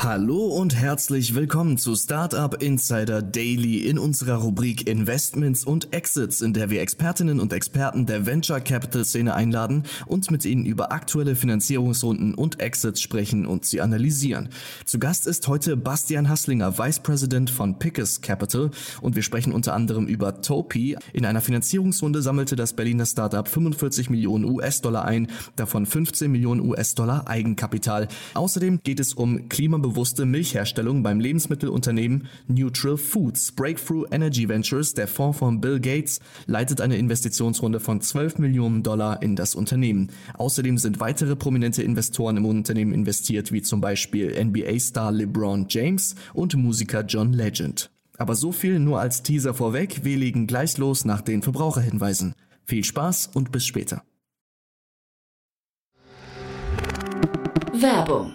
Hallo und herzlich willkommen zu Startup Insider Daily in unserer Rubrik Investments und Exits, in der wir Expertinnen und Experten der Venture Capital Szene einladen und mit ihnen über aktuelle Finanzierungsrunden und Exits sprechen und sie analysieren. Zu Gast ist heute Bastian Hasslinger, Vice President von Pickus Capital und wir sprechen unter anderem über Topi. In einer Finanzierungsrunde sammelte das Berliner Startup 45 Millionen US-Dollar ein, davon 15 Millionen US-Dollar Eigenkapital. Außerdem geht es um Klimabewusstsein klimabewusste Milchherstellung beim Lebensmittelunternehmen Neutral Foods. Breakthrough Energy Ventures, der Fonds von Bill Gates, leitet eine Investitionsrunde von 12 Millionen Dollar in das Unternehmen. Außerdem sind weitere prominente Investoren im Unternehmen investiert, wie zum Beispiel NBA-Star LeBron James und Musiker John Legend. Aber so viel nur als Teaser vorweg. Wir legen gleich los nach den Verbraucherhinweisen. Viel Spaß und bis später. Werbung.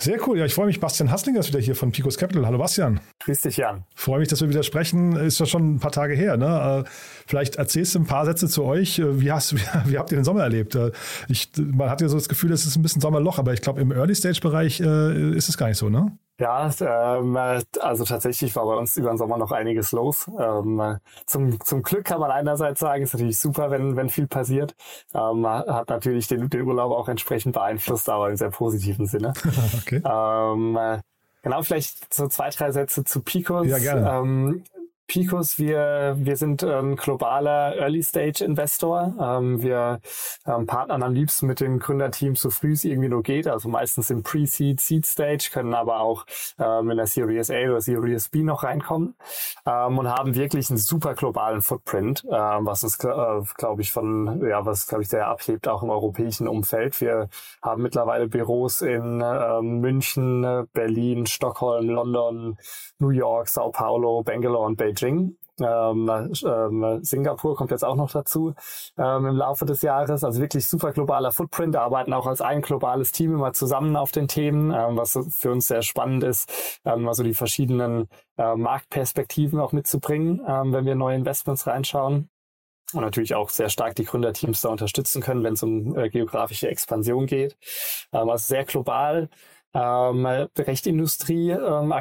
Sehr cool. Ja, ich freue mich. Bastian Hasslinger ist wieder hier von Picos Capital. Hallo Bastian. Grüß dich, Jan. Freue mich, dass wir wieder sprechen. Ist ja schon ein paar Tage her. Ne? Äh, vielleicht erzählst du ein paar Sätze zu euch. Äh, wie, hast, wie, habt ihr den Sommer erlebt? Äh, ich, man hat ja so das Gefühl, es ist ein bisschen Sommerloch, aber ich glaube, im Early-Stage-Bereich ist es gar nicht so, ne? Ja, ähm, also tatsächlich war bei uns über den Sommer noch einiges los. Ähm, zum, zum Glück kann man einerseits sagen, ist natürlich super, wenn, wenn viel passiert. Ähm, hat natürlich den, den Urlaub auch entsprechend beeinflusst, aber im sehr positiven Sinne. okay. Ähm, genau, vielleicht so zwei, drei Sätze zu Picos. Ja, gerne. Ähm, Picos, wir, wir sind ein globaler Early-Stage-Investor. Ähm, wir ähm, partnern am liebsten mit den Gründerteams, so früh es irgendwie nur geht, also meistens im Pre-Seed, Seed-Stage, können aber auch ähm, in der Series A oder Series B noch reinkommen ähm, und haben wirklich einen super globalen Footprint, ähm, was es, äh, glaube ich, von, ja, was, glaube ich, sehr abhebt, auch im europäischen Umfeld. Wir haben mittlerweile Büros in äh, München, Berlin, Stockholm, London, New York, Sao Paulo, Bangalore und Beijing. Beijing. Ähm, ähm, Singapur kommt jetzt auch noch dazu ähm, im Laufe des Jahres. Also wirklich super globaler Footprint, arbeiten auch als ein globales Team immer zusammen auf den Themen, ähm, was für uns sehr spannend ist, ähm, also die verschiedenen äh, Marktperspektiven auch mitzubringen, ähm, wenn wir neue Investments reinschauen. Und natürlich auch sehr stark die Gründerteams da unterstützen können, wenn es um äh, geografische Expansion geht. Also sehr global ähm, recht Industrie ähm,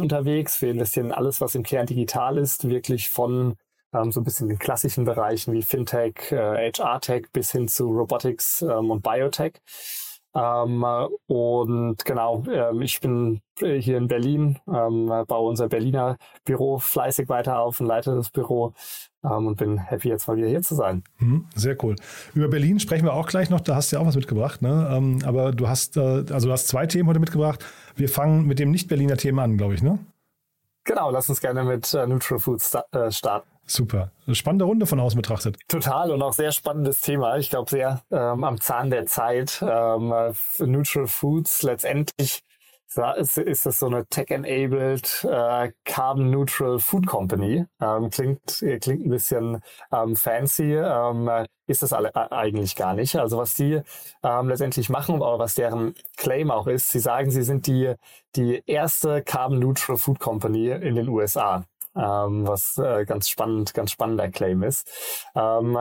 unterwegs. Wir investieren in alles, was im Kern digital ist, wirklich von ähm, so ein bisschen den klassischen Bereichen wie Fintech, äh, HR-Tech bis hin zu Robotics ähm, und Biotech. Ähm, und genau, äh, ich bin hier in Berlin, ähm, baue unser Berliner Büro fleißig weiter auf und leite das Büro ähm, und bin happy, jetzt mal wieder hier zu sein. Mhm, sehr cool. Über Berlin sprechen wir auch gleich noch, da hast du ja auch was mitgebracht, ne? Ähm, aber du hast, äh, also du hast zwei Themen heute mitgebracht. Wir fangen mit dem Nicht-Berliner Thema an, glaube ich, ne? Genau, lass uns gerne mit äh, Neutral Foods sta äh, starten. Super. Spannende Runde von außen betrachtet. Total und auch sehr spannendes Thema. Ich glaube, sehr ähm, am Zahn der Zeit. Ähm, Neutral Foods letztendlich ist, ist das so eine tech-enabled, äh, carbon-neutral Food Company. Ähm, klingt, klingt ein bisschen ähm, fancy, ähm, ist das alle, äh, eigentlich gar nicht. Also was die ähm, letztendlich machen, aber was deren Claim auch ist, sie sagen, sie sind die, die erste carbon-neutral Food Company in den USA ähm, was äh, ganz spannend, ganz spannender Claim ist. Ähm,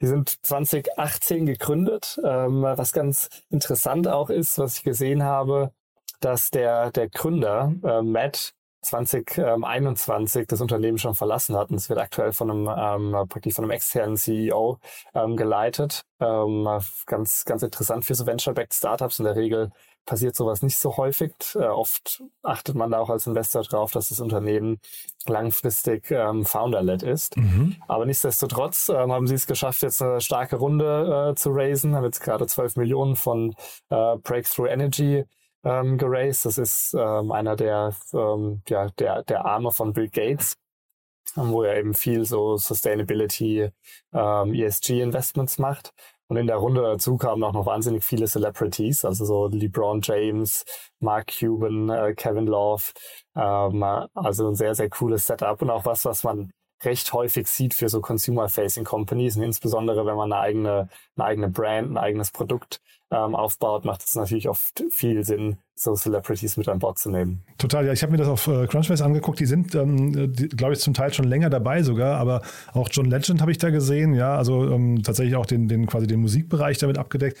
die sind 2018 gegründet, ähm, was ganz interessant auch ist, was ich gesehen habe, dass der, der Gründer, äh, Matt, 2021 das Unternehmen schon verlassen hat. Und es wird aktuell von einem, ähm, praktisch von einem externen CEO ähm, geleitet. Ähm, ganz, ganz interessant für so Venture-backed Startups. In der Regel passiert sowas nicht so häufig. Äh, oft achtet man da auch als Investor drauf, dass das Unternehmen langfristig ähm, founder-led ist. Mhm. Aber nichtsdestotrotz ähm, haben sie es geschafft, jetzt eine starke Runde äh, zu raisen. Haben jetzt gerade 12 Millionen von äh, Breakthrough Energy ähm, geraced. Das ist ähm, einer der, ähm, ja, der, der Arme von Bill Gates, wo er eben viel so Sustainability, ähm, ESG-Investments macht. Und in der Runde dazu kamen auch noch wahnsinnig viele Celebrities, also so LeBron James, Mark Cuban, äh, Kevin Love. Ähm, also ein sehr, sehr cooles Setup und auch was, was man recht häufig sieht für so Consumer-Facing Companies und insbesondere wenn man eine eigene, eine eigene Brand, ein eigenes Produkt ähm, aufbaut, macht es natürlich oft viel Sinn, so Celebrities mit an Bord zu nehmen. Total, ja. Ich habe mir das auf äh, Crunchbase angeguckt. Die sind, ähm, glaube ich, zum Teil schon länger dabei sogar, aber auch John Legend habe ich da gesehen, ja, also ähm, tatsächlich auch den, den quasi den Musikbereich damit abgedeckt.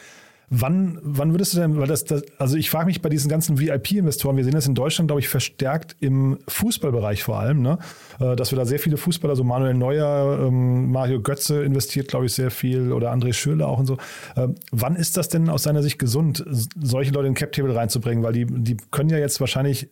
Wann, wann würdest du denn, weil das, das also ich frage mich bei diesen ganzen VIP-Investoren, wir sehen das in Deutschland, glaube ich, verstärkt im Fußballbereich vor allem, ne? Äh, dass wir da sehr viele Fußballer, so Manuel Neuer, ähm, Mario Götze investiert, glaube ich, sehr viel oder André Schürle auch und so. Ähm, wann ist das denn aus deiner Sicht gesund, solche Leute in Cap-Table reinzubringen? Weil die, die können ja jetzt wahrscheinlich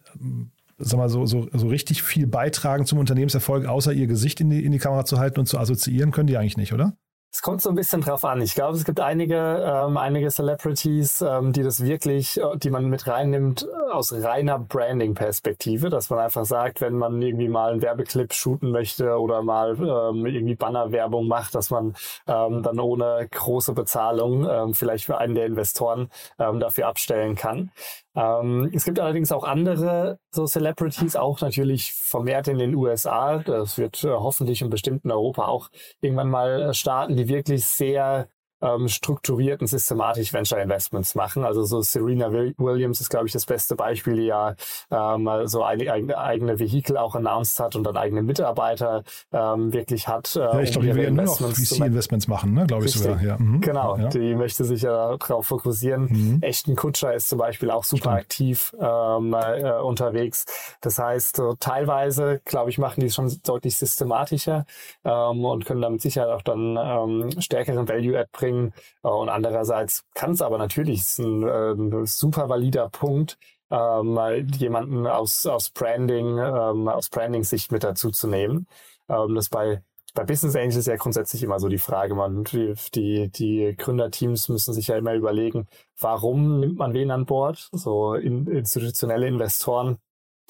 sag mal, so, so, so richtig viel beitragen zum Unternehmenserfolg, außer ihr Gesicht in die, in die Kamera zu halten und zu assoziieren, können die eigentlich nicht, oder? Es kommt so ein bisschen drauf an. Ich glaube, es gibt einige, ähm, einige Celebrities, ähm, die das wirklich, äh, die man mit reinnimmt äh, aus reiner Branding-Perspektive, dass man einfach sagt, wenn man irgendwie mal einen Werbeclip shooten möchte oder mal ähm, irgendwie Bannerwerbung macht, dass man ähm, dann ohne große Bezahlung ähm, vielleicht für einen der Investoren ähm, dafür abstellen kann. Ähm, es gibt allerdings auch andere so Celebrities, auch natürlich vermehrt in den USA. Das wird äh, hoffentlich und bestimmt in Europa auch irgendwann mal äh, starten, die wirklich sehr ähm, strukturiert und systematisch Venture Investments machen. Also so Serena Williams ist, glaube ich, das beste Beispiel, die ja ähm, so eine eigene, eigene Vehikel auch announced hat und dann eigene Mitarbeiter ähm, wirklich hat. Äh, ja, ich glaube, die will ja nur noch VC-Investments machen, ne? glaube ich sogar. Ja. Mhm. Genau, ja. die möchte sich ja darauf fokussieren. Mhm. Echten Kutscher ist zum Beispiel auch super Stimmt. aktiv ähm, äh, unterwegs. Das heißt, so teilweise, glaube ich, machen die es schon deutlich systematischer ähm, und können damit sicher auch dann ähm, stärkeren Value-Add bringen bringen. Äh, und andererseits kann es aber natürlich, ist ein, äh, ein super valider Punkt, ähm, jemanden aus, aus Branding, ähm, aus Branding-Sicht mit dazu zu nehmen. Ähm, das bei bei Business Angels ja grundsätzlich immer so die Frage, man, die, die Gründerteams müssen sich ja immer überlegen, warum nimmt man wen an Bord? So in, institutionelle Investoren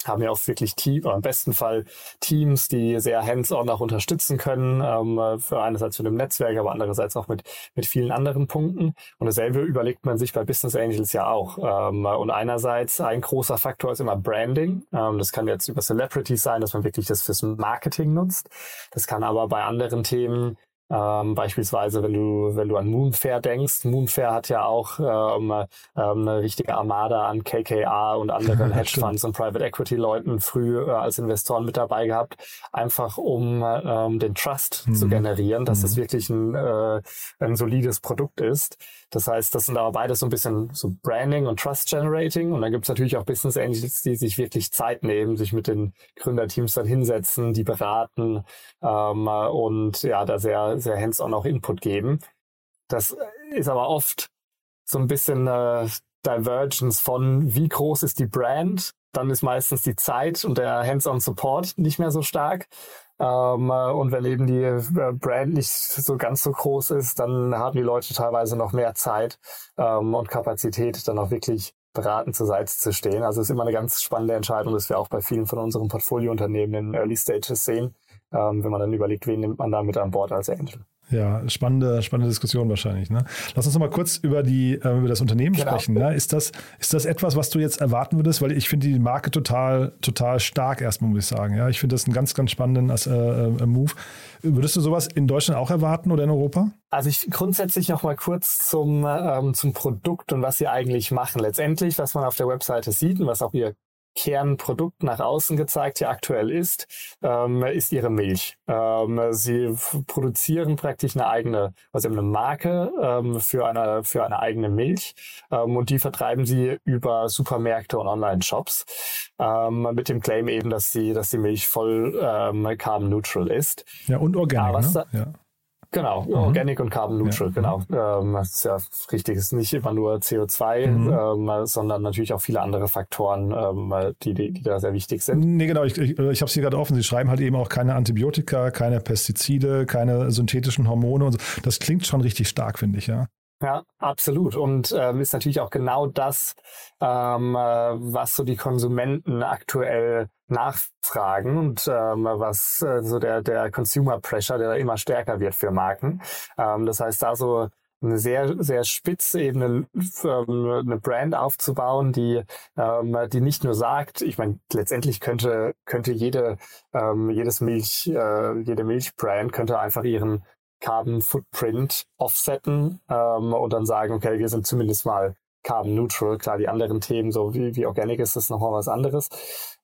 haben ja auch wirklich Team, oder im besten Fall Teams, die sehr hands-on auch unterstützen können, ähm, für einerseits für dem Netzwerk, aber andererseits auch mit, mit vielen anderen Punkten. Und dasselbe überlegt man sich bei Business Angels ja auch. Ähm, und einerseits ein großer Faktor ist immer Branding. Ähm, das kann jetzt über Celebrities sein, dass man wirklich das fürs Marketing nutzt. Das kann aber bei anderen Themen ähm, beispielsweise, wenn du, wenn du an Moonfair denkst, Moonfair hat ja auch ähm, ähm, eine richtige Armada an KKA und anderen Hedgefonds und Private Equity Leuten früh äh, als Investoren mit dabei gehabt, einfach um ähm, den Trust mhm. zu generieren, dass mhm. das wirklich ein, äh, ein solides Produkt ist. Das heißt, das sind aber beides so ein bisschen so Branding und Trust Generating. Und dann gibt es natürlich auch Business Angels, die sich wirklich Zeit nehmen, sich mit den Gründerteams dann hinsetzen, die beraten ähm, und ja, da sehr, sehr hands-on auch Input geben. Das ist aber oft so ein bisschen äh, Divergence von, wie groß ist die Brand? Dann ist meistens die Zeit und der Hands-on Support nicht mehr so stark. Ähm, äh, und wenn eben die äh, Brand nicht so ganz so groß ist, dann haben die Leute teilweise noch mehr Zeit ähm, und Kapazität, dann auch wirklich beraten zur Seite zu stehen. Also es ist immer eine ganz spannende Entscheidung, dass wir auch bei vielen von unseren Portfoliounternehmen in Early Stages sehen, ähm, wenn man dann überlegt, wen nimmt man da mit an Bord als Angel. Ja, spannende, spannende Diskussion wahrscheinlich. Ne? Lass uns noch mal kurz über, die, äh, über das Unternehmen genau. sprechen. Ne? Ist, das, ist das etwas, was du jetzt erwarten würdest? Weil ich finde die Marke total, total stark erstmal, muss ich sagen. Ja? Ich finde das einen ganz, ganz spannenden äh, äh, Move. Würdest du sowas in Deutschland auch erwarten oder in Europa? Also ich grundsätzlich noch mal kurz zum, ähm, zum Produkt und was sie eigentlich machen. Letztendlich, was man auf der Webseite sieht und was auch ihr Kernprodukt nach außen gezeigt, hier aktuell ist, ähm, ist ihre Milch. Ähm, sie produzieren praktisch eine eigene, also eine Marke ähm, für eine für eine eigene Milch ähm, und die vertreiben sie über Supermärkte und Online-Shops ähm, mit dem Claim eben, dass die dass die Milch voll ähm, carbon neutral ist. Ja und organic. Ne? Da, ja. Genau, mhm. Organic und Carbon Neutral, ja. genau. Ähm, das ist ja richtig, es ist nicht immer nur CO2, mhm. ähm, sondern natürlich auch viele andere Faktoren, ähm, die, die, die da sehr wichtig sind. Nee, genau, ich, ich, ich habe es hier gerade offen. Sie schreiben halt eben auch keine Antibiotika, keine Pestizide, keine synthetischen Hormone und so. Das klingt schon richtig stark, finde ich, ja. Ja, absolut. Und ähm, ist natürlich auch genau das, ähm, äh, was so die Konsumenten aktuell nachfragen und ähm, was äh, so der, der Consumer Pressure, der immer stärker wird für Marken. Ähm, das heißt, da so eine sehr, sehr spitze eben eine, eine Brand aufzubauen, die, ähm, die nicht nur sagt, ich meine, letztendlich könnte, könnte jede, ähm, jedes Milch, äh, jede Milchbrand könnte einfach ihren Carbon Footprint offsetten ähm, und dann sagen, okay, wir sind zumindest mal Carbon Neutral. Klar, die anderen Themen, so wie, wie Organic ist das nochmal was anderes.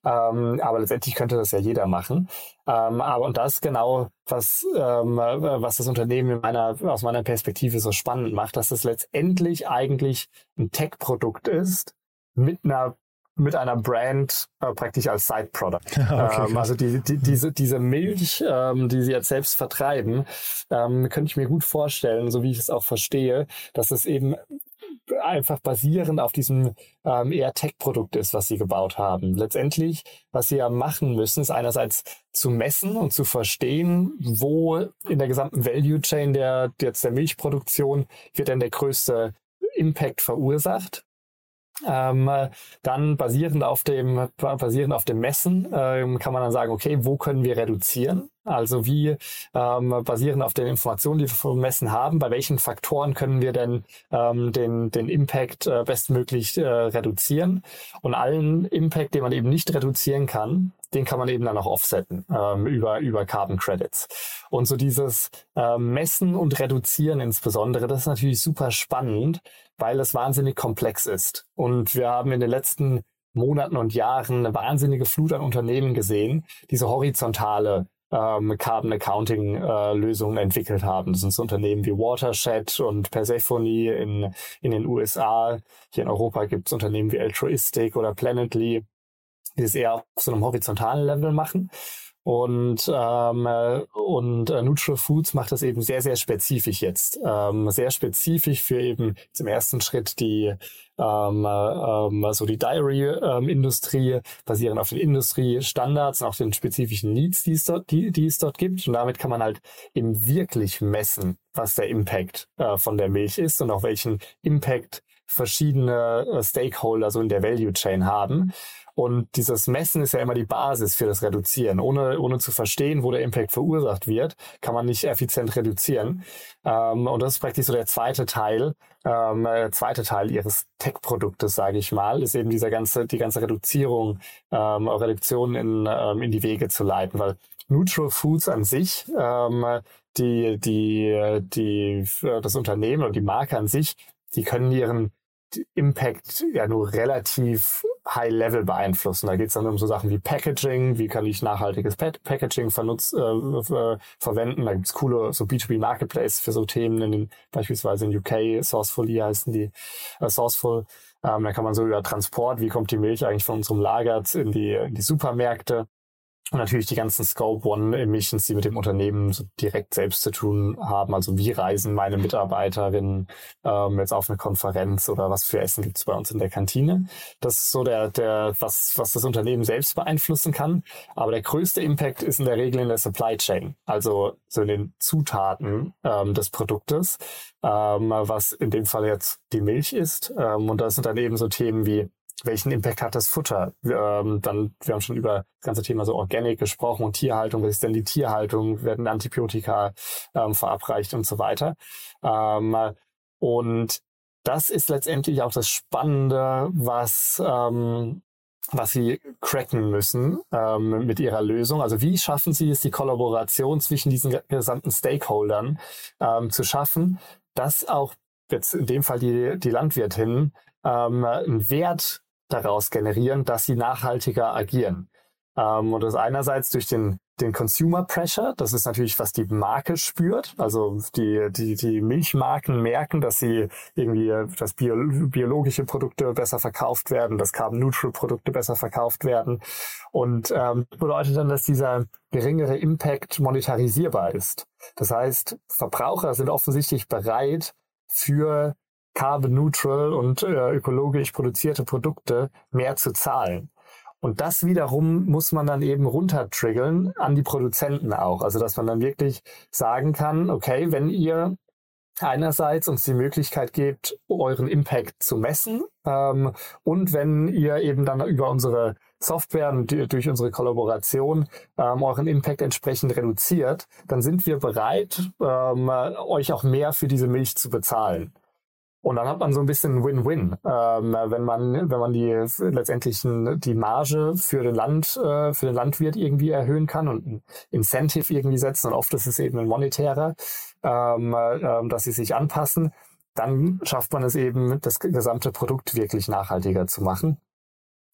Ähm, aber letztendlich könnte das ja jeder machen. Ähm, aber und das genau, was, ähm, was das Unternehmen in meiner, aus meiner Perspektive so spannend macht, dass es letztendlich eigentlich ein Tech-Produkt ist mit einer mit einer Brand äh, praktisch als Side-Product. okay, ähm, also die, die, diese, diese Milch, ähm, die sie jetzt selbst vertreiben, ähm, könnte ich mir gut vorstellen, so wie ich es auch verstehe, dass es eben einfach basierend auf diesem ähm, eher Tech-Produkt ist, was sie gebaut haben. Letztendlich, was sie ja machen müssen, ist einerseits zu messen und zu verstehen, wo in der gesamten Value Chain der, jetzt der Milchproduktion wird denn der größte Impact verursacht ähm, dann basierend auf dem, basierend auf dem Messen ähm, kann man dann sagen, okay, wo können wir reduzieren? Also wie ähm, basierend auf den Informationen, die wir vom Messen haben, bei welchen Faktoren können wir denn ähm, den, den Impact äh, bestmöglich äh, reduzieren? Und allen Impact, den man eben nicht reduzieren kann, den kann man eben dann auch offsetten ähm, über, über Carbon Credits. Und so dieses ähm, Messen und Reduzieren insbesondere, das ist natürlich super spannend, weil es wahnsinnig komplex ist. Und wir haben in den letzten Monaten und Jahren eine wahnsinnige Flut an Unternehmen gesehen, diese horizontale ähm, Carbon Accounting äh, Lösungen entwickelt haben. Das sind so Unternehmen wie Watershed und Persephone in, in den USA. Hier in Europa gibt es Unternehmen wie Altruistic oder Planetly, die es eher auf so einem horizontalen Level machen. Und, ähm, und äh, Neutral Foods macht das eben sehr, sehr spezifisch jetzt. Ähm, sehr spezifisch für eben zum ersten Schritt die ähm, ähm, so die Dairy-Industrie, ähm, basierend auf den Industriestandards und auf den spezifischen Needs, die es, dort, die, die es dort gibt. Und damit kann man halt eben wirklich messen, was der Impact äh, von der Milch ist und auch welchen Impact verschiedene äh, Stakeholder so in der Value Chain haben. Und dieses Messen ist ja immer die Basis für das Reduzieren. Ohne, ohne zu verstehen, wo der Impact verursacht wird, kann man nicht effizient reduzieren. Ähm, und das ist praktisch so der zweite Teil, ähm, der zweite Teil ihres Tech-Produktes, sage ich mal, ist eben dieser ganze, die ganze Reduzierung, ähm, Reduktion in, ähm, in die Wege zu leiten, weil Neutral Foods an sich, ähm, die, die, die, das Unternehmen und die Marke an sich, die können ihren Impact ja nur relativ High Level beeinflussen. Da geht es dann um so Sachen wie Packaging, wie kann ich nachhaltiges pa Packaging vernutz, äh, äh, verwenden. Da gibt's coole so B2B Marketplace für so Themen, in den, beispielsweise in UK, Sourcefully heißen die, äh, Sourceful. Ähm, da kann man so über Transport, wie kommt die Milch eigentlich von unserem Lager in die, in die Supermärkte, und natürlich die ganzen Scope One Emissions, die mit dem Unternehmen so direkt selbst zu tun haben. Also wie reisen meine Mitarbeiterinnen ähm, jetzt auf eine Konferenz oder was für Essen gibt's bei uns in der Kantine. Das ist so der, der, was, was das Unternehmen selbst beeinflussen kann. Aber der größte Impact ist in der Regel in der Supply Chain, also so in den Zutaten ähm, des Produktes, ähm, was in dem Fall jetzt die Milch ist. Ähm, und das sind dann eben so Themen wie welchen Impact hat das Futter? Ähm, dann, wir haben schon über das ganze Thema so Organic gesprochen und Tierhaltung. Was ist denn die Tierhaltung? Werden Antibiotika ähm, verabreicht und so weiter? Ähm, und das ist letztendlich auch das Spannende, was ähm, was sie cracken müssen ähm, mit ihrer Lösung. Also wie schaffen sie es, die Kollaboration zwischen diesen gesamten Stakeholdern ähm, zu schaffen, dass auch jetzt in dem Fall die, die Landwirtinnen ähm, einen Wert daraus generieren, dass sie nachhaltiger agieren. Ähm, und das einerseits durch den, den Consumer Pressure, das ist natürlich, was die Marke spürt. Also die, die, die Milchmarken merken, dass sie irgendwie, dass bio, biologische Produkte besser verkauft werden, dass Carbon Neutral Produkte besser verkauft werden. Und ähm, bedeutet dann, dass dieser geringere Impact monetarisierbar ist. Das heißt, Verbraucher sind offensichtlich bereit, für carbon neutral und äh, ökologisch produzierte Produkte mehr zu zahlen. Und das wiederum muss man dann eben runtertriggeln an die Produzenten auch. Also dass man dann wirklich sagen kann, okay, wenn ihr einerseits uns die Möglichkeit gebt, euren Impact zu messen ähm, und wenn ihr eben dann über unsere Software und durch unsere Kollaboration ähm, euren Impact entsprechend reduziert, dann sind wir bereit, ähm, euch auch mehr für diese Milch zu bezahlen. Und dann hat man so ein bisschen Win-Win, ähm, wenn man wenn man die letztendlich die Marge für den Land äh, für den Landwirt irgendwie erhöhen kann und ein Incentive irgendwie setzen. Und oft ist es eben ein monetärer, ähm, äh, dass sie sich anpassen. Dann schafft man es eben, das gesamte Produkt wirklich nachhaltiger zu machen.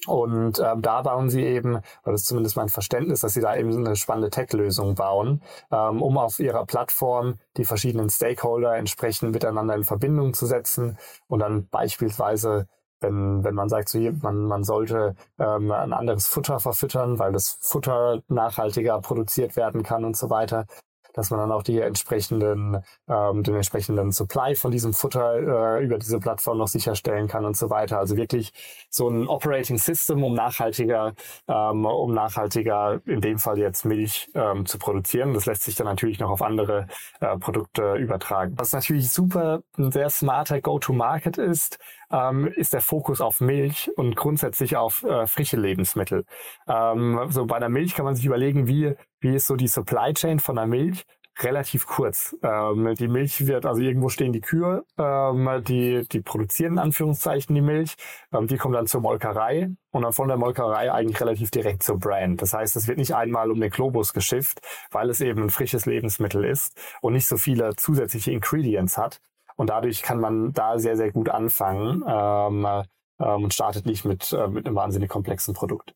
Und ähm, da bauen sie eben, oder das ist zumindest mein Verständnis, dass sie da eben eine spannende Tech-Lösung bauen, ähm, um auf ihrer Plattform die verschiedenen Stakeholder entsprechend miteinander in Verbindung zu setzen. Und dann beispielsweise wenn, wenn man sagt, so hier, man, man sollte ähm, ein anderes Futter verfüttern, weil das Futter nachhaltiger produziert werden kann und so weiter, dass man dann auch die entsprechenden, ähm, den entsprechenden Supply von diesem Futter äh, über diese Plattform noch sicherstellen kann und so weiter. Also wirklich so ein Operating System, um nachhaltiger, ähm, um nachhaltiger in dem Fall jetzt Milch ähm, zu produzieren. Das lässt sich dann natürlich noch auf andere äh, Produkte übertragen. Was natürlich super ein sehr smarter Go-to-Market ist, ähm, ist der Fokus auf Milch und grundsätzlich auf äh, frische Lebensmittel. Ähm, so bei der Milch kann man sich überlegen, wie, wie ist so die Supply Chain von der Milch? relativ kurz. Ähm, die Milch wird, also irgendwo stehen die Kühe, ähm, die, die produzieren in Anführungszeichen die Milch, ähm, die kommen dann zur Molkerei und dann von der Molkerei eigentlich relativ direkt zur Brand. Das heißt, es wird nicht einmal um den Globus geschifft, weil es eben ein frisches Lebensmittel ist und nicht so viele zusätzliche Ingredients hat, und dadurch kann man da sehr, sehr gut anfangen ähm, ähm, und startet nicht mit, äh, mit einem wahnsinnig komplexen Produkt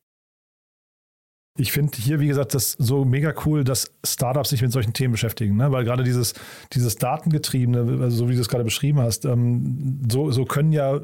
ich finde hier, wie gesagt, das so mega cool, dass Startups sich mit solchen Themen beschäftigen, ne? weil gerade dieses, dieses Datengetriebene, also so wie du es gerade beschrieben hast, ähm, so, so können ja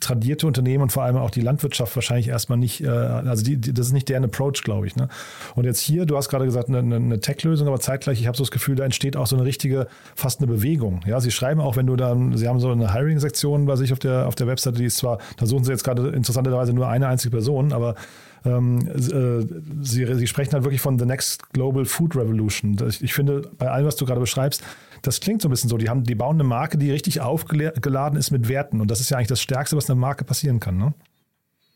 tradierte Unternehmen und vor allem auch die Landwirtschaft wahrscheinlich erstmal nicht, äh, also die, die, das ist nicht deren Approach, glaube ich. Ne? Und jetzt hier, du hast gerade gesagt, eine, eine Tech-Lösung, aber zeitgleich, ich habe so das Gefühl, da entsteht auch so eine richtige, fast eine Bewegung. Ja, sie schreiben auch, wenn du dann, sie haben so eine Hiring-Sektion bei sich auf der, auf der Webseite, die ist zwar, da suchen sie jetzt gerade interessanterweise nur eine einzige Person, aber ähm, äh, sie, sie sprechen halt wirklich von The Next Global Food Revolution. Ich, ich finde, bei allem, was du gerade beschreibst, das klingt so ein bisschen so. Die, haben, die bauen eine Marke, die richtig aufgeladen ist mit Werten. Und das ist ja eigentlich das Stärkste, was einer Marke passieren kann. Ne?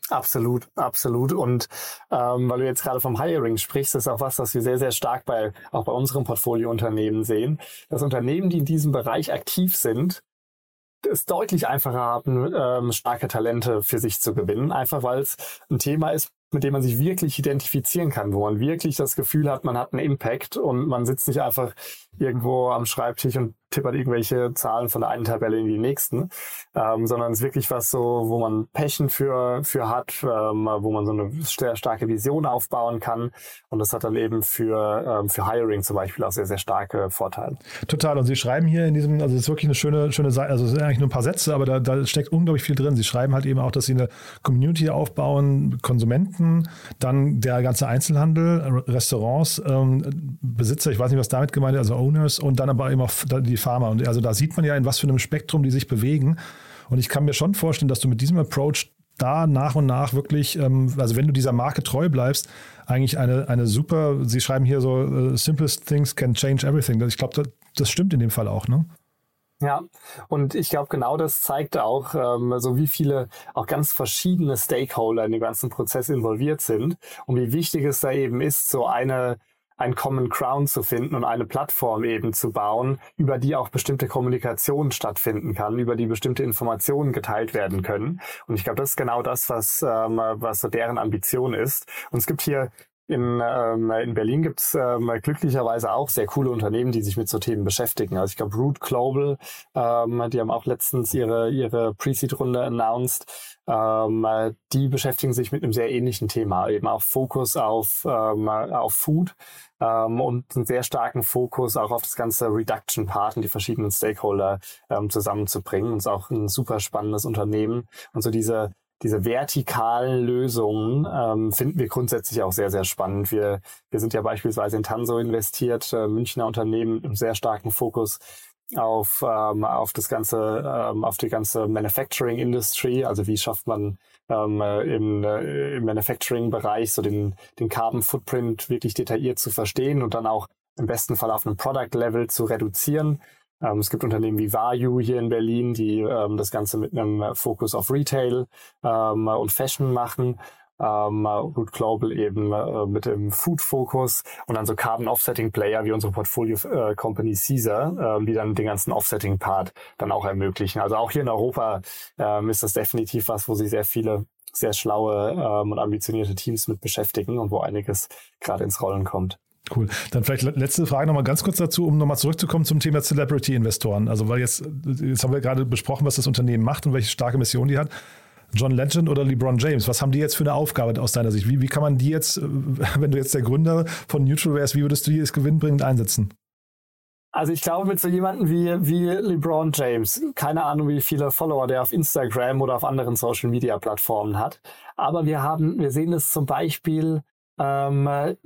Absolut, absolut. Und ähm, weil du jetzt gerade vom Hiring sprichst, ist auch was, was wir sehr, sehr stark bei auch bei unserem Portfoliounternehmen sehen. Dass Unternehmen, die in diesem Bereich aktiv sind, es deutlich einfacher haben, ähm, starke Talente für sich zu gewinnen, einfach weil es ein Thema ist, mit dem man sich wirklich identifizieren kann, wo man wirklich das Gefühl hat, man hat einen Impact und man sitzt nicht einfach irgendwo am Schreibtisch und tippert irgendwelche Zahlen von der einen Tabelle in die nächsten, ähm, sondern es ist wirklich was so, wo man Passion für, für hat, ähm, wo man so eine sehr starke Vision aufbauen kann. Und das hat dann eben für, ähm, für Hiring zum Beispiel auch sehr, sehr starke Vorteile. Total. Und Sie schreiben hier in diesem, also es ist wirklich eine schöne, schöne Seite, also es sind eigentlich nur ein paar Sätze, aber da, da steckt unglaublich viel drin. Sie schreiben halt eben auch, dass Sie eine Community aufbauen, Konsumenten, dann der ganze Einzelhandel, Restaurants, ähm, Besitzer, ich weiß nicht, was damit gemeint ist, also Owners und dann aber eben auch die Pharma. Und also da sieht man ja, in was für einem Spektrum die sich bewegen. Und ich kann mir schon vorstellen, dass du mit diesem Approach da nach und nach wirklich, ähm, also wenn du dieser Marke treu bleibst, eigentlich eine, eine super, sie schreiben hier so, uh, simplest things can change everything. Ich glaube, das, das stimmt in dem Fall auch, ne? Ja, und ich glaube, genau das zeigt auch, ähm, so wie viele auch ganz verschiedene Stakeholder in dem ganzen Prozess involviert sind und wie wichtig es da eben ist, so eine ein Common Ground zu finden und eine Plattform eben zu bauen, über die auch bestimmte Kommunikation stattfinden kann, über die bestimmte Informationen geteilt werden können. Und ich glaube, das ist genau das, was, ähm, was so deren Ambition ist. Und es gibt hier in, ähm, in Berlin gibt's ähm, glücklicherweise auch sehr coole Unternehmen, die sich mit so Themen beschäftigen. Also ich glaube Root Global, ähm, die haben auch letztens ihre, ihre Pre-Seed-Runde announced. Ähm, die beschäftigen sich mit einem sehr ähnlichen Thema, eben auch Fokus auf, ähm, auf Food ähm, und einen sehr starken Fokus auch auf das ganze Reduction-Part und die verschiedenen Stakeholder ähm, zusammenzubringen. Und es ist auch ein super spannendes Unternehmen. Und so diese diese vertikalen Lösungen ähm, finden wir grundsätzlich auch sehr, sehr spannend. Wir, wir sind ja beispielsweise in Tanso investiert, äh, Münchner Unternehmen mit einem sehr starken Fokus auf, ähm, auf das ganze, ähm, auf die ganze Manufacturing Industry. Also wie schafft man ähm, äh, im, äh, im Manufacturing-Bereich so den, den Carbon Footprint wirklich detailliert zu verstehen und dann auch im besten Fall auf einem Product Level zu reduzieren. Ähm, es gibt Unternehmen wie Vayu hier in Berlin, die ähm, das Ganze mit einem Fokus auf Retail ähm, und Fashion machen. Ähm, Root Global eben äh, mit dem Food-Fokus und dann so Carbon Offsetting Player wie unsere Portfolio äh, Caesar, äh, die dann den ganzen Offsetting-Part dann auch ermöglichen. Also auch hier in Europa ähm, ist das definitiv was, wo sich sehr viele sehr schlaue ähm, und ambitionierte Teams mit beschäftigen und wo einiges gerade ins Rollen kommt. Cool. Dann vielleicht letzte Frage nochmal ganz kurz dazu, um nochmal zurückzukommen zum Thema Celebrity-Investoren. Also, weil jetzt, jetzt haben wir gerade besprochen, was das Unternehmen macht und welche starke Mission die hat. John Legend oder LeBron James, was haben die jetzt für eine Aufgabe aus deiner Sicht? Wie, wie kann man die jetzt, wenn du jetzt der Gründer von Neutral wärst, wie würdest du die jetzt gewinnbringend einsetzen? Also ich glaube, mit so jemandem wie, wie LeBron James, keine Ahnung, wie viele Follower der auf Instagram oder auf anderen Social Media Plattformen hat. Aber wir haben, wir sehen es zum Beispiel ähm,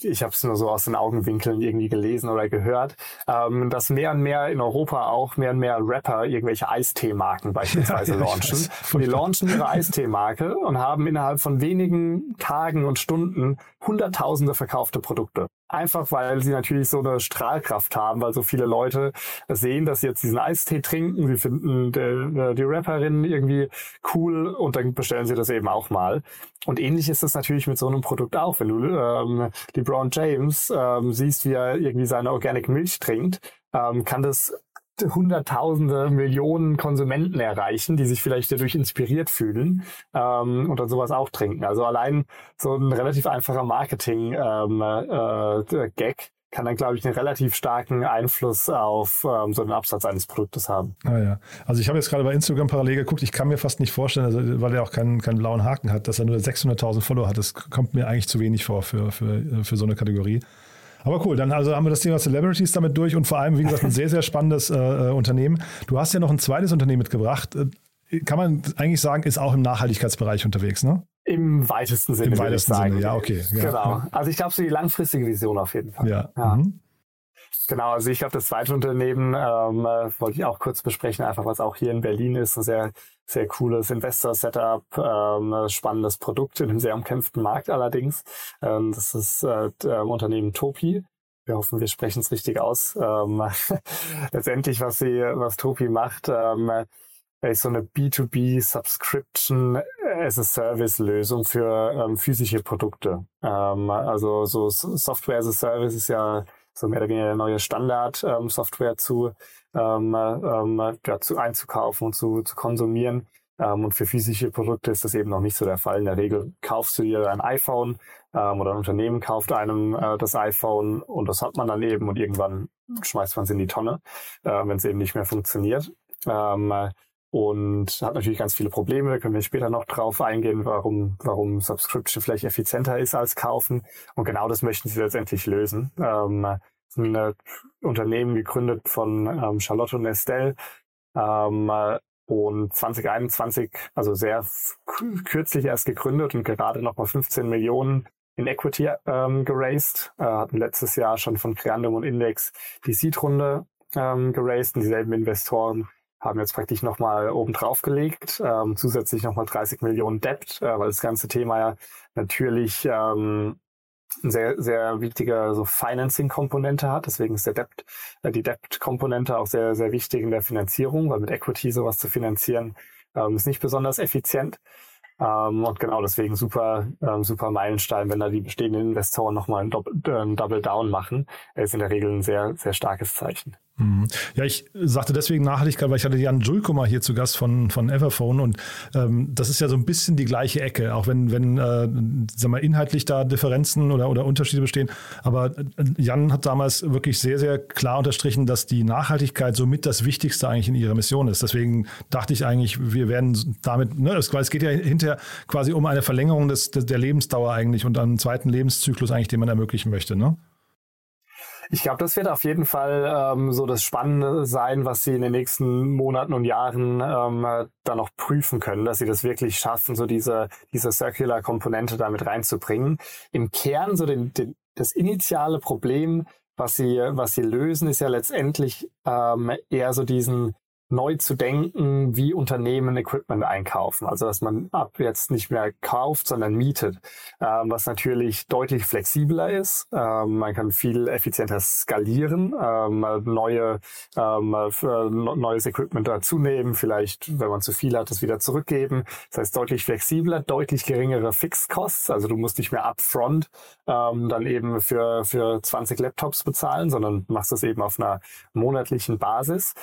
ich habe es nur so aus den Augenwinkeln irgendwie gelesen oder gehört, ähm, dass mehr und mehr in Europa auch mehr und mehr Rapper irgendwelche Eistee-Marken beispielsweise ja, launchen. die launchen ihre Eistee-Marke und haben innerhalb von wenigen Tagen und Stunden Hunderttausende verkaufte Produkte. Einfach weil sie natürlich so eine Strahlkraft haben, weil so viele Leute sehen, dass sie jetzt diesen Eistee trinken, sie finden die, die Rapperin irgendwie cool und dann bestellen sie das eben auch mal. Und ähnlich ist es natürlich mit so einem Produkt auch. Wenn du ähm, LeBron James ähm, siehst, wie er irgendwie seine Organic Milch trinkt, ähm, kann das Hunderttausende, Millionen Konsumenten erreichen, die sich vielleicht dadurch inspiriert fühlen ähm, und dann sowas auch trinken. Also allein so ein relativ einfacher Marketing-Gag ähm, äh, kann dann, glaube ich, einen relativ starken Einfluss auf ähm, so einen Absatz eines Produktes haben. Ah ja. Also ich habe jetzt gerade bei Instagram parallel geguckt, ich kann mir fast nicht vorstellen, also, weil er auch keinen, keinen blauen Haken hat, dass er nur 600.000 Follower hat. Das kommt mir eigentlich zu wenig vor für, für, für so eine Kategorie. Aber cool, dann also haben wir das Thema Celebrities damit durch und vor allem, wie gesagt, ein sehr, sehr spannendes äh, äh, Unternehmen. Du hast ja noch ein zweites Unternehmen mitgebracht. Äh, kann man eigentlich sagen, ist auch im Nachhaltigkeitsbereich unterwegs, ne? Im weitesten Sinne. Im weitesten Sinne, ja, okay. Ja. Genau. Also ich glaube, so die langfristige Vision auf jeden Fall. Ja. ja. Mhm. Genau, also ich glaube, das zweite Unternehmen ähm, äh, wollte ich auch kurz besprechen, einfach was auch hier in Berlin ist, ein sehr, sehr cooles Investor-Setup, ähm, spannendes Produkt in einem sehr umkämpften Markt allerdings. Ähm, das ist äh, ähm, Unternehmen Topi. Wir hoffen, wir sprechen es richtig aus. Ähm, letztendlich, was sie, was Topi macht, ähm, so eine B2B Subscription as a Service Lösung für ähm, physische Produkte. Ähm, also so Software as a Service ist ja so mehr oder weniger der neue Standard, ähm, Software zu, ähm, ähm, ja, zu einzukaufen und zu, zu konsumieren. Ähm, und für physische Produkte ist das eben noch nicht so der Fall. In der Regel kaufst du dir ein iPhone ähm, oder ein Unternehmen kauft einem äh, das iPhone und das hat man dann eben und irgendwann schmeißt man es in die Tonne, äh, wenn es eben nicht mehr funktioniert. Ähm, und hat natürlich ganz viele Probleme. Da können wir später noch drauf eingehen, warum, warum Subscription vielleicht effizienter ist als kaufen. Und genau das möchten sie letztendlich lösen. Ähm, ein äh, Unternehmen gegründet von ähm, Charlotte und Estelle. Ähm, und 2021, also sehr kürzlich erst gegründet und gerade nochmal 15 Millionen in Equity ähm, geraced. Äh, hatten letztes Jahr schon von Creandum und Index die Seed-Runde ähm, geraced und dieselben Investoren haben jetzt praktisch nochmal oben drauf gelegt, ähm, zusätzlich nochmal 30 Millionen Debt, äh, weil das ganze Thema ja natürlich ähm, eine sehr, sehr wichtige so Financing-Komponente hat. Deswegen ist der Debt, äh, die Debt-Komponente auch sehr, sehr wichtig in der Finanzierung, weil mit Equity sowas zu finanzieren ähm, ist nicht besonders effizient. Ähm, und genau deswegen super, ähm, super Meilenstein, wenn da die bestehenden Investoren nochmal ein Double, äh, Double Down machen, ist in der Regel ein sehr, sehr starkes Zeichen. Mhm. Ja, ich sagte deswegen Nachhaltigkeit, weil ich hatte Jan Julko mal hier zu Gast von, von Everphone und ähm, das ist ja so ein bisschen die gleiche Ecke, auch wenn, wenn äh, sag mal, inhaltlich da Differenzen oder, oder Unterschiede bestehen. Aber äh, Jan hat damals wirklich sehr, sehr klar unterstrichen, dass die Nachhaltigkeit somit das Wichtigste eigentlich in ihrer Mission ist. Deswegen dachte ich eigentlich, wir werden damit, ne, es, weil es geht ja hinterher quasi um eine Verlängerung des, der Lebensdauer eigentlich und einen zweiten Lebenszyklus eigentlich, den man ermöglichen möchte. Ne? Ich glaube, das wird auf jeden Fall ähm, so das Spannende sein, was sie in den nächsten Monaten und Jahren ähm, dann noch prüfen können, dass sie das wirklich schaffen, so diese, diese Circular-Komponente damit reinzubringen. Im Kern, so den, den, das initiale Problem, was sie, was sie lösen, ist ja letztendlich ähm, eher so diesen neu zu denken, wie Unternehmen Equipment einkaufen. Also dass man ab jetzt nicht mehr kauft, sondern mietet, ähm, was natürlich deutlich flexibler ist. Ähm, man kann viel effizienter skalieren, ähm, neue ähm, neues Equipment dazunehmen, vielleicht, wenn man zu viel hat, das wieder zurückgeben. Das heißt deutlich flexibler, deutlich geringere Fixed Costs. Also du musst nicht mehr upfront ähm, dann eben für, für 20 Laptops bezahlen, sondern machst das eben auf einer monatlichen Basis.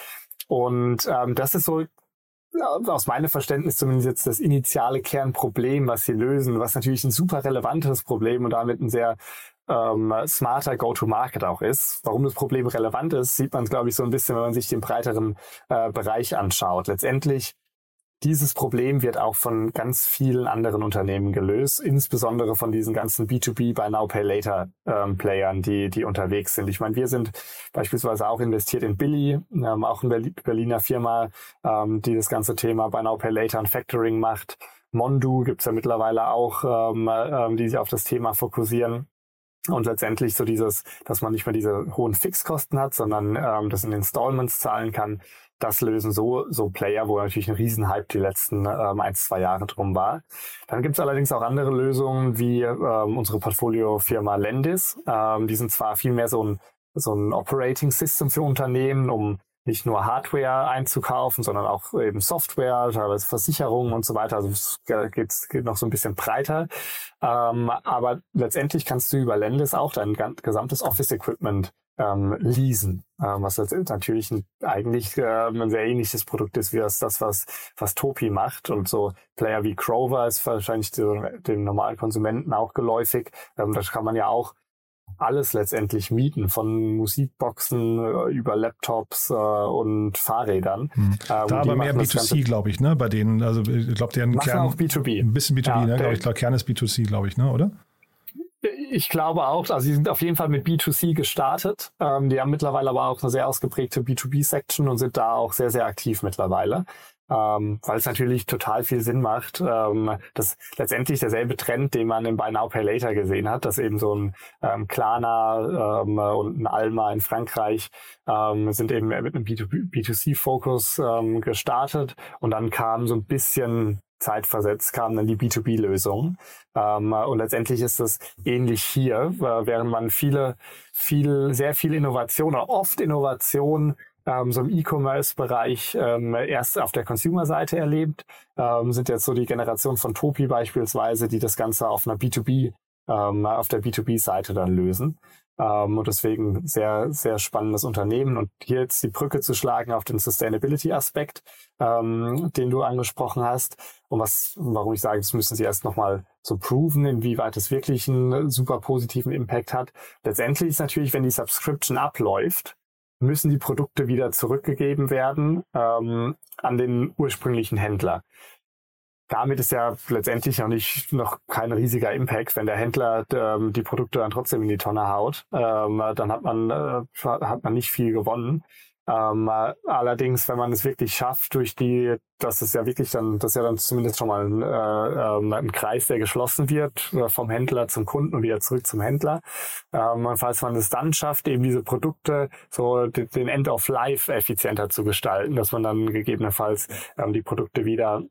Und ähm, das ist so aus meinem Verständnis zumindest jetzt das initiale Kernproblem, was sie lösen, was natürlich ein super relevantes Problem und damit ein sehr ähm, smarter Go-to-Market auch ist. Warum das Problem relevant ist, sieht man, glaube ich, so ein bisschen, wenn man sich den breiteren äh, Bereich anschaut. Letztendlich dieses Problem wird auch von ganz vielen anderen Unternehmen gelöst, insbesondere von diesen ganzen B2B Buy Now Pay Later ähm, Playern, die, die unterwegs sind. Ich meine, wir sind beispielsweise auch investiert in Billy, ähm, auch eine Berliner Firma, ähm, die das ganze Thema Buy Now Pay Later und Factoring macht. Mondu gibt's ja mittlerweile auch, ähm, ähm, die sich auf das Thema fokussieren. Und letztendlich so dieses, dass man nicht mehr diese hohen Fixkosten hat, sondern ähm, das in Installments zahlen kann, das lösen so, so Player, wo natürlich ein Riesenhype die letzten ähm, ein, zwei Jahre drum war. Dann gibt es allerdings auch andere Lösungen wie ähm, unsere Portfoliofirma Lendis. Ähm, die sind zwar viel mehr so ein, so ein Operating System für Unternehmen, um nicht nur Hardware einzukaufen, sondern auch eben Software, teilweise Versicherungen und so weiter. Also es geht, geht noch so ein bisschen breiter. Ähm, aber letztendlich kannst du über Lendis auch dein gesamtes Office-Equipment ähm, leasen, ähm, was natürlich ein, eigentlich ähm, ein sehr ähnliches Produkt ist wie das, das was, was Topi macht. Und so Player wie Crover ist wahrscheinlich dem normalen Konsumenten auch geläufig. Ähm, das kann man ja auch alles letztendlich mieten, von Musikboxen äh, über Laptops äh, und Fahrrädern. Hm. Äh, da aber mehr B2C, glaube ich, ne? Bei denen, also ich glaube, deren Kern auch B2B. Ein bisschen B2B, ja, ne? Ich glaube, Kern ist B2C, glaube ich, ne? Oder? Ich glaube auch, also sie sind auf jeden Fall mit B2C gestartet. Ähm, die haben mittlerweile aber auch eine sehr ausgeprägte B2B-Section und sind da auch sehr, sehr aktiv mittlerweile. Ähm, weil es natürlich total viel Sinn macht. Ähm, das letztendlich derselbe Trend, den man im Buy Now Pay Later gesehen hat, dass eben so ein ähm, Klarna ähm, und ein Alma in Frankreich ähm, sind eben mit einem B2C-Fokus ähm, gestartet und dann kam so ein bisschen zeitversetzt kam dann die B2B-Lösung. Ähm, und letztendlich ist es ähnlich hier, äh, während man viele, viel, sehr viel Innovation oder oft Innovation ähm, so im E-Commerce-Bereich ähm, erst auf der Consumer-Seite erlebt, ähm, sind jetzt so die Generation von Topi beispielsweise, die das Ganze auf einer B2B, ähm, auf der B2B-Seite dann lösen. Ähm, und deswegen sehr, sehr spannendes Unternehmen. Und hier jetzt die Brücke zu schlagen auf den Sustainability-Aspekt, ähm, den du angesprochen hast. Und was, warum ich sage, das müssen sie erst nochmal so proven, inwieweit es wirklich einen super positiven Impact hat. Letztendlich ist natürlich, wenn die Subscription abläuft, müssen die Produkte wieder zurückgegeben werden ähm, an den ursprünglichen Händler damit ist ja letztendlich noch nicht noch kein riesiger Impact, wenn der Händler ähm, die Produkte dann trotzdem in die Tonne haut, ähm, dann hat man äh, hat man nicht viel gewonnen. Ähm, allerdings, wenn man es wirklich schafft, durch die, das ist ja wirklich dann, das ist ja dann zumindest schon mal ein, äh, ähm, ein Kreis, der geschlossen wird, äh, vom Händler zum Kunden und wieder zurück zum Händler. Ähm, falls man es dann schafft, eben diese Produkte so den End of Life effizienter zu gestalten, dass man dann gegebenenfalls ähm, die Produkte wieder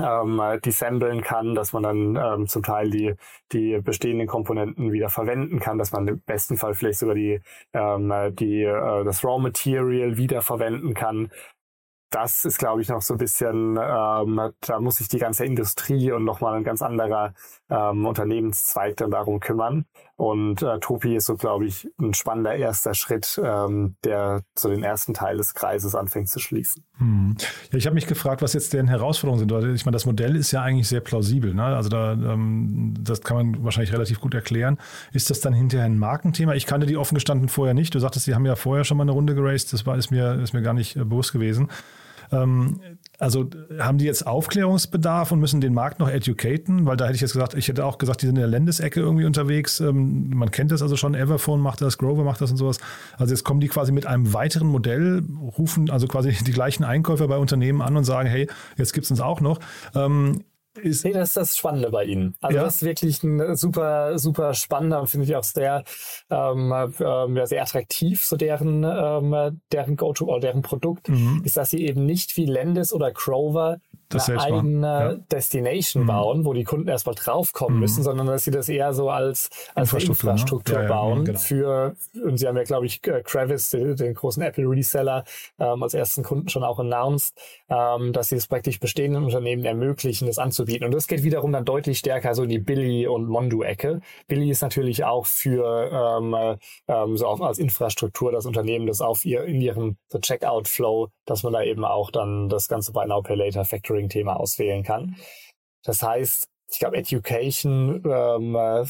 ähm, dissemblen kann, dass man dann ähm, zum Teil die, die bestehenden Komponenten wieder verwenden kann, dass man im besten Fall vielleicht sogar die, ähm, die, äh, das Raw Material wieder verwenden kann. Das ist, glaube ich, noch so ein bisschen, ähm, da muss sich die ganze Industrie und nochmal ein ganz anderer ähm, Unternehmenszweig dann darum kümmern. Und äh, Topi ist so, glaube ich, ein spannender erster Schritt, ähm, der zu den ersten Teil des Kreises anfängt zu schließen. Hm. Ja, ich habe mich gefragt, was jetzt deren Herausforderungen sind. Ich meine, das Modell ist ja eigentlich sehr plausibel. Ne? Also da, ähm, das kann man wahrscheinlich relativ gut erklären. Ist das dann hinterher ein Markenthema? Ich kannte die offen gestanden vorher nicht. Du sagtest, sie haben ja vorher schon mal eine Runde geraced. Das war ist mir ist mir gar nicht äh, bewusst gewesen. Ähm, also haben die jetzt Aufklärungsbedarf und müssen den Markt noch educaten? Weil da hätte ich jetzt gesagt, ich hätte auch gesagt, die sind in der Landesecke irgendwie unterwegs. Ähm, man kennt das also schon, Everphone macht das, Grover macht das und sowas. Also jetzt kommen die quasi mit einem weiteren Modell, rufen also quasi die gleichen Einkäufer bei Unternehmen an und sagen, hey, jetzt gibt es uns auch noch. Ähm, ist nee, das ist das Spannende bei ihnen. Also ja. das ist wirklich ein super, super spannender, finde ich auch sehr, ähm, ähm, sehr attraktiv, so deren, ähm, deren Go-To oder deren Produkt, mhm. ist, dass sie eben nicht wie Landis oder Crover das eine eigene ja. Destination mhm. bauen, wo die Kunden erstmal draufkommen mhm. müssen, sondern dass sie das eher so als, als Infrastruktur, Infrastruktur ne? ja, bauen genau. für, und sie haben ja, glaube ich, Kravis, den, den großen Apple Reseller, ähm, als ersten Kunden schon auch announced, ähm, dass sie es praktisch bestehenden Unternehmen ermöglichen, das anzubieten. Und das geht wiederum dann deutlich stärker so in die Billy- und Mondu-Ecke. Billy ist natürlich auch für ähm, ähm, so auch als Infrastruktur das Unternehmen, das auf ihr in ihrem so Checkout-Flow, dass man da eben auch dann das ganze Buy Now Pay Later Factoring Thema auswählen kann. Das heißt, ich glaube, Education ähm, äh,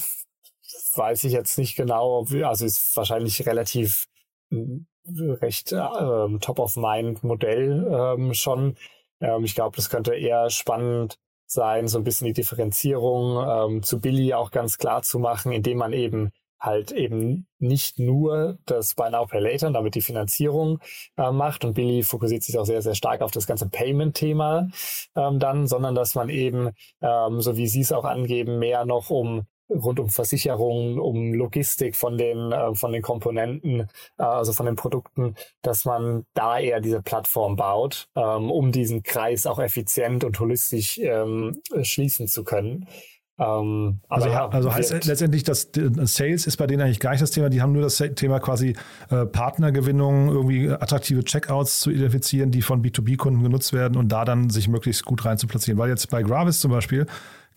weiß ich jetzt nicht genau, also ist wahrscheinlich relativ recht ähm, Top-of-Mind-Modell ähm, schon. Ähm, ich glaube, das könnte eher spannend sein, so ein bisschen die Differenzierung ähm, zu Billy auch ganz klar zu machen, indem man eben halt eben nicht nur das Buy Now Pay Later und damit die Finanzierung äh, macht und Billy fokussiert sich auch sehr, sehr stark auf das ganze Payment-Thema ähm, dann, sondern dass man eben, ähm, so wie Sie es auch angeben, mehr noch um rund um Versicherungen, um Logistik von den, äh, von den Komponenten, äh, also von den Produkten, dass man da eher diese Plattform baut, ähm, um diesen Kreis auch effizient und holistisch ähm, schließen zu können. Ähm, also, ja, also heißt letztendlich, dass Sales ist bei denen eigentlich gar nicht das Thema. Die haben nur das Thema quasi äh, Partnergewinnung, irgendwie attraktive Checkouts zu identifizieren, die von B2B-Kunden genutzt werden und da dann sich möglichst gut rein zu platzieren. Weil jetzt bei Gravis zum Beispiel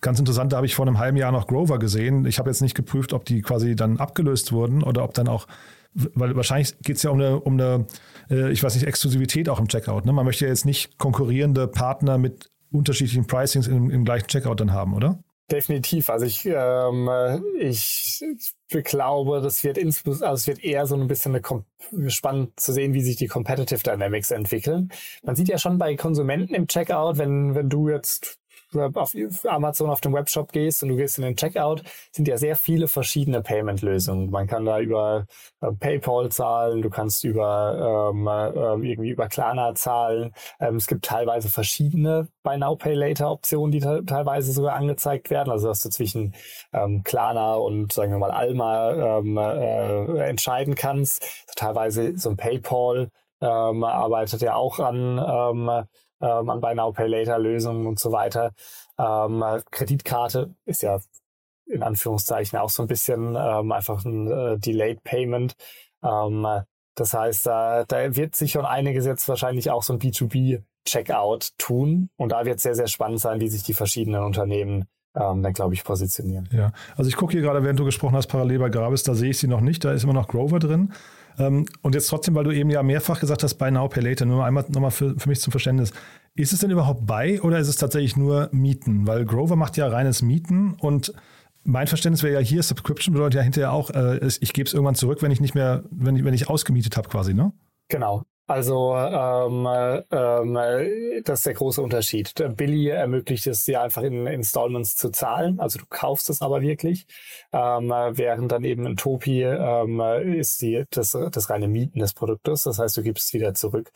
Ganz interessant, da habe ich vor einem halben Jahr noch Grover gesehen. Ich habe jetzt nicht geprüft, ob die quasi dann abgelöst wurden oder ob dann auch, weil wahrscheinlich geht es ja um eine, um eine äh, ich weiß nicht, Exklusivität auch im Checkout. Ne? Man möchte ja jetzt nicht konkurrierende Partner mit unterschiedlichen Pricings im, im gleichen Checkout dann haben, oder? Definitiv. Also ich, ähm, ich glaube, das wird insbesondere, also es wird eher so ein bisschen spannend zu sehen, wie sich die Competitive Dynamics entwickeln. Man sieht ja schon bei Konsumenten im Checkout, wenn, wenn du jetzt auf Amazon auf den Webshop gehst und du gehst in den Checkout, sind ja sehr viele verschiedene Payment-Lösungen. Man kann da über äh, PayPal zahlen, du kannst über ähm, äh, irgendwie über Klarna zahlen. Ähm, es gibt teilweise verschiedene Buy Now Pay Later Optionen, die teilweise sogar angezeigt werden. Also dass du zwischen ähm, Klarna und sagen wir mal Alma ähm, äh, entscheiden kannst. Also teilweise so ein PayPal ähm, arbeitet ja auch an ähm, ähm, an Buy Now Pay Later Lösungen und so weiter. Ähm, Kreditkarte ist ja in Anführungszeichen auch so ein bisschen ähm, einfach ein äh, Delayed Payment. Ähm, das heißt, da, da wird sich schon einiges jetzt wahrscheinlich auch so ein B2B Checkout tun. Und da wird es sehr, sehr spannend sein, wie sich die verschiedenen Unternehmen ähm, dann, glaube ich, positionieren. Ja, also ich gucke hier gerade, während du gesprochen hast, parallel bei Gravis, da sehe ich sie noch nicht, da ist immer noch Grover drin. Ähm, und jetzt trotzdem, weil du eben ja mehrfach gesagt hast, Buy Now, Pay Later, nur einmal nochmal für, für mich zum Verständnis. Ist es denn überhaupt bei oder ist es tatsächlich nur Mieten? Weil Grover macht ja reines Mieten und mein Verständnis wäre ja hier, Subscription bedeutet ja hinterher auch, äh, ich gebe es irgendwann zurück, wenn ich nicht mehr, wenn ich, wenn ich ausgemietet habe quasi, ne? Genau. Also ähm, ähm, das ist der große Unterschied. Billy ermöglicht es dir einfach in Installments zu zahlen, also du kaufst es aber wirklich, ähm, während dann eben in Topi ähm, ist die, das, das reine Mieten des Produktes, das heißt du gibst es wieder zurück.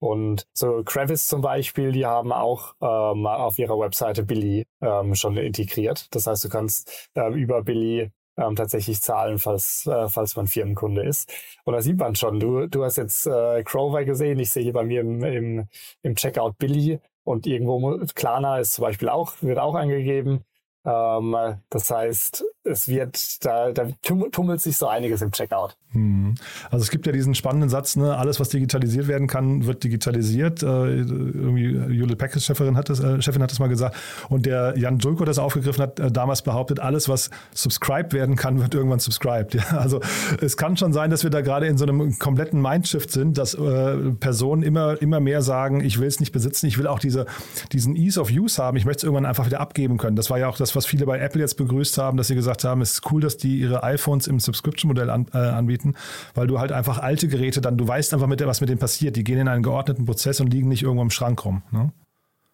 Und so Kravis zum Beispiel, die haben auch ähm, auf ihrer Webseite Billy ähm, schon integriert. Das heißt, du kannst ähm, über Billy ähm, tatsächlich zahlen, falls, äh, falls man Firmenkunde ist. Und da sieht man schon, du, du hast jetzt äh, Crover gesehen, ich sehe hier bei mir im, im, im Checkout Billy und irgendwo Klarna ist zum Beispiel auch, wird auch angegeben. Ähm, das heißt, es wird, da, da tummelt sich so einiges im Checkout. Hm. Also es gibt ja diesen spannenden Satz, ne, alles was digitalisiert werden kann, wird digitalisiert. Äh, irgendwie Jule Packers Chefin hat das, äh, hat das mal gesagt. Und der Jan Dulko das aufgegriffen hat, äh, damals behauptet, alles was subscribed werden kann, wird irgendwann subscribed. Ja, also es kann schon sein, dass wir da gerade in so einem kompletten Mindshift sind, dass äh, Personen immer, immer mehr sagen, ich will es nicht besitzen, ich will auch diese, diesen Ease of Use haben, ich möchte es irgendwann einfach wieder abgeben können. Das war ja auch das, was viele bei Apple jetzt begrüßt haben, dass sie gesagt haben, es ist cool, dass die ihre iPhones im Subscription-Modell an, äh, anbieten, weil du halt einfach alte Geräte dann, du weißt einfach, mit, was mit denen passiert. Die gehen in einen geordneten Prozess und liegen nicht irgendwo im Schrank rum. Ne?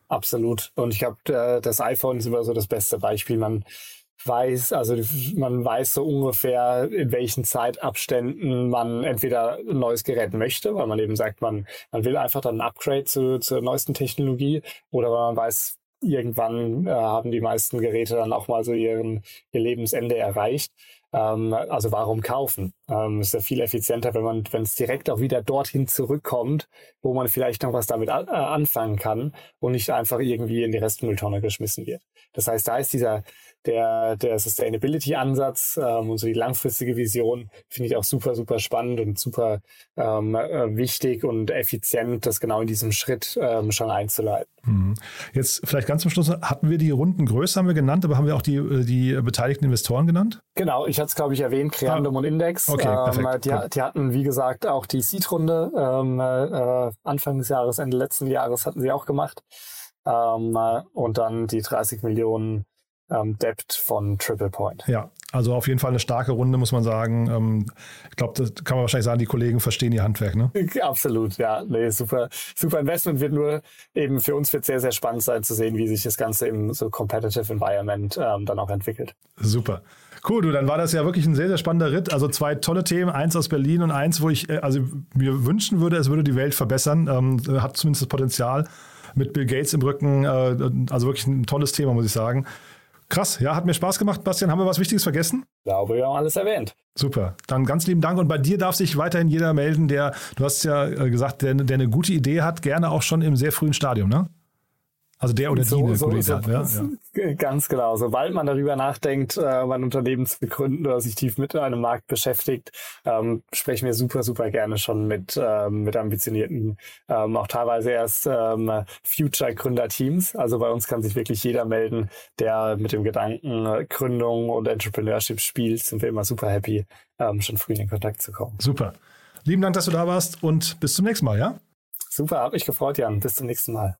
Absolut. Und ich glaube, das iPhone ist immer so das beste Beispiel. Man weiß, also man weiß so ungefähr, in welchen Zeitabständen man entweder ein neues Gerät möchte, weil man eben sagt, man, man will einfach dann ein Upgrade zu, zur neuesten Technologie oder weil man weiß, irgendwann äh, haben die meisten Geräte dann auch mal so ihren, ihr Lebensende erreicht. Ähm, also warum kaufen? Ähm, ist ja viel effizienter, wenn man, wenn es direkt auch wieder dorthin zurückkommt, wo man vielleicht noch was damit äh, anfangen kann und nicht einfach irgendwie in die Restmülltonne geschmissen wird. Das heißt, da ist dieser der, der Sustainability-Ansatz ähm, und so die langfristige Vision finde ich auch super, super spannend und super ähm, äh, wichtig und effizient, das genau in diesem Schritt ähm, schon einzuleiten. Mhm. Jetzt vielleicht ganz zum Schluss, hatten wir die Rundengröße, haben wir genannt, aber haben wir auch die, äh, die beteiligten Investoren genannt? Genau, ich hatte es, glaube ich, erwähnt, Creandum ah, und Index. Okay, perfekt. Ähm, die, die, hatten, wie gesagt, auch die Seed-Runde ähm, äh, Anfang des Jahres, Ende letzten Jahres hatten sie auch gemacht. Ähm, äh, und dann die 30 Millionen ähm, Depth von Triple Point. Ja, also auf jeden Fall eine starke Runde, muss man sagen. Ähm, ich glaube, das kann man wahrscheinlich sagen, die Kollegen verstehen ihr Handwerk, ne? Absolut, ja. Nee, super, super Investment wird nur eben für uns wird sehr, sehr spannend sein zu sehen, wie sich das Ganze im so Competitive Environment ähm, dann auch entwickelt. Super. Cool, du, dann war das ja wirklich ein sehr, sehr spannender Ritt. Also zwei tolle Themen, eins aus Berlin und eins, wo ich äh, also mir wünschen würde, es würde die Welt verbessern. Ähm, hat zumindest das Potenzial mit Bill Gates im Rücken. Äh, also wirklich ein tolles Thema, muss ich sagen. Krass, ja, hat mir Spaß gemacht. Bastian, haben wir was Wichtiges vergessen? Ich glaube, wir haben alles erwähnt. Super, dann ganz lieben Dank. Und bei dir darf sich weiterhin jeder melden, der, du hast ja äh, gesagt, der, der eine gute Idee hat, gerne auch schon im sehr frühen Stadium, ne? Also der oder so, die so, so, ja, ja. Ganz genau. Sobald man darüber nachdenkt, äh, ein Unternehmen zu begründen oder sich tief mit einem Markt beschäftigt, ähm, sprechen wir super, super gerne schon mit, ähm, mit ambitionierten, ähm, auch teilweise erst ähm, Future-Gründerteams. Also bei uns kann sich wirklich jeder melden, der mit dem Gedanken äh, Gründung und Entrepreneurship spielt. Sind wir immer super happy, ähm, schon früh in Kontakt zu kommen. Super. Lieben Dank, dass du da warst und bis zum nächsten Mal, ja? Super, hab mich gefreut, Jan. Bis zum nächsten Mal.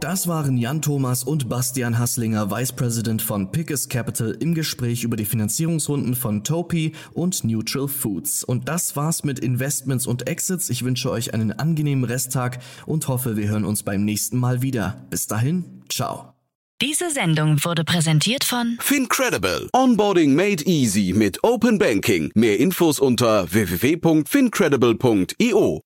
Das waren Jan Thomas und Bastian Hasslinger, Vice President von Pickers Capital, im Gespräch über die Finanzierungsrunden von Topi und Neutral Foods. Und das war's mit Investments und Exits. Ich wünsche euch einen angenehmen Resttag und hoffe, wir hören uns beim nächsten Mal wieder. Bis dahin, ciao. Diese Sendung wurde präsentiert von Fincredible. Onboarding made easy mit Open Banking. Mehr Infos unter www.fincredible.io.